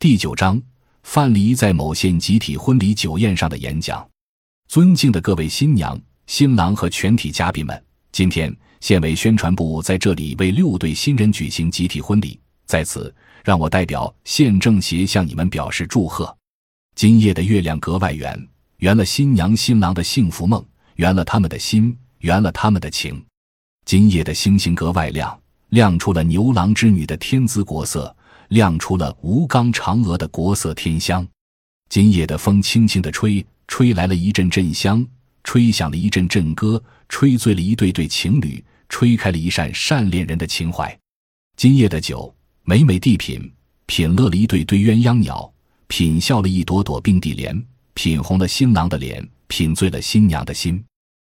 第九章，范蠡在某县集体婚礼酒宴上的演讲。尊敬的各位新娘、新郎和全体嘉宾们，今天县委宣传部在这里为六对新人举行集体婚礼，在此让我代表县政协向你们表示祝贺。今夜的月亮格外圆，圆了新娘新郎的幸福梦，圆了他们的心，圆了他们的情。今夜的星星格外亮，亮出了牛郎织女的天姿国色，亮出了吴刚嫦娥的国色天香。今夜的风轻轻地吹，吹来了一阵阵香，吹响了一阵阵歌，吹醉了一对对情侣，吹开了一扇善恋人的情怀。今夜的酒美美地品，品乐了一对对鸳鸯鸟，品笑了一朵朵并蒂莲，品红了新郎的脸，品醉了新娘的心。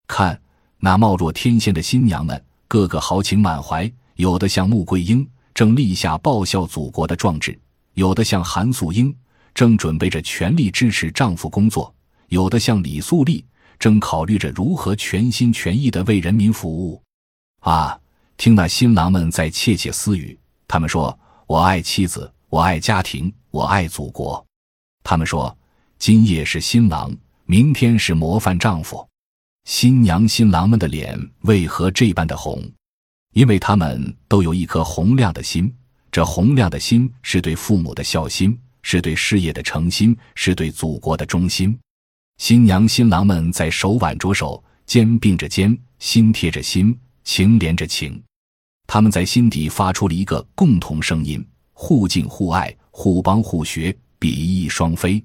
看。那貌若天仙的新娘们，个个豪情满怀，有的像穆桂英，正立下报效祖国的壮志；有的像韩素英，正准备着全力支持丈夫工作；有的像李素丽，正考虑着如何全心全意地为人民服务。啊，听那新郎们在窃窃私语，他们说：“我爱妻子，我爱家庭，我爱祖国。”他们说：“今夜是新郎，明天是模范丈夫。”新娘新郎们的脸为何这般的红？因为他们都有一颗红亮的心，这红亮的心是对父母的孝心，是对事业的诚心，是对祖国的忠心。新娘新郎们在手挽着手，肩并着肩，心贴着心，情连着情。他们在心底发出了一个共同声音：互敬互爱，互帮互学，比翼双飞。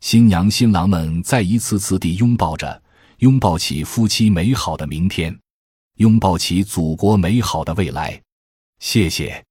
新娘新郎们在一次次地拥抱着。拥抱起夫妻美好的明天，拥抱起祖国美好的未来。谢谢。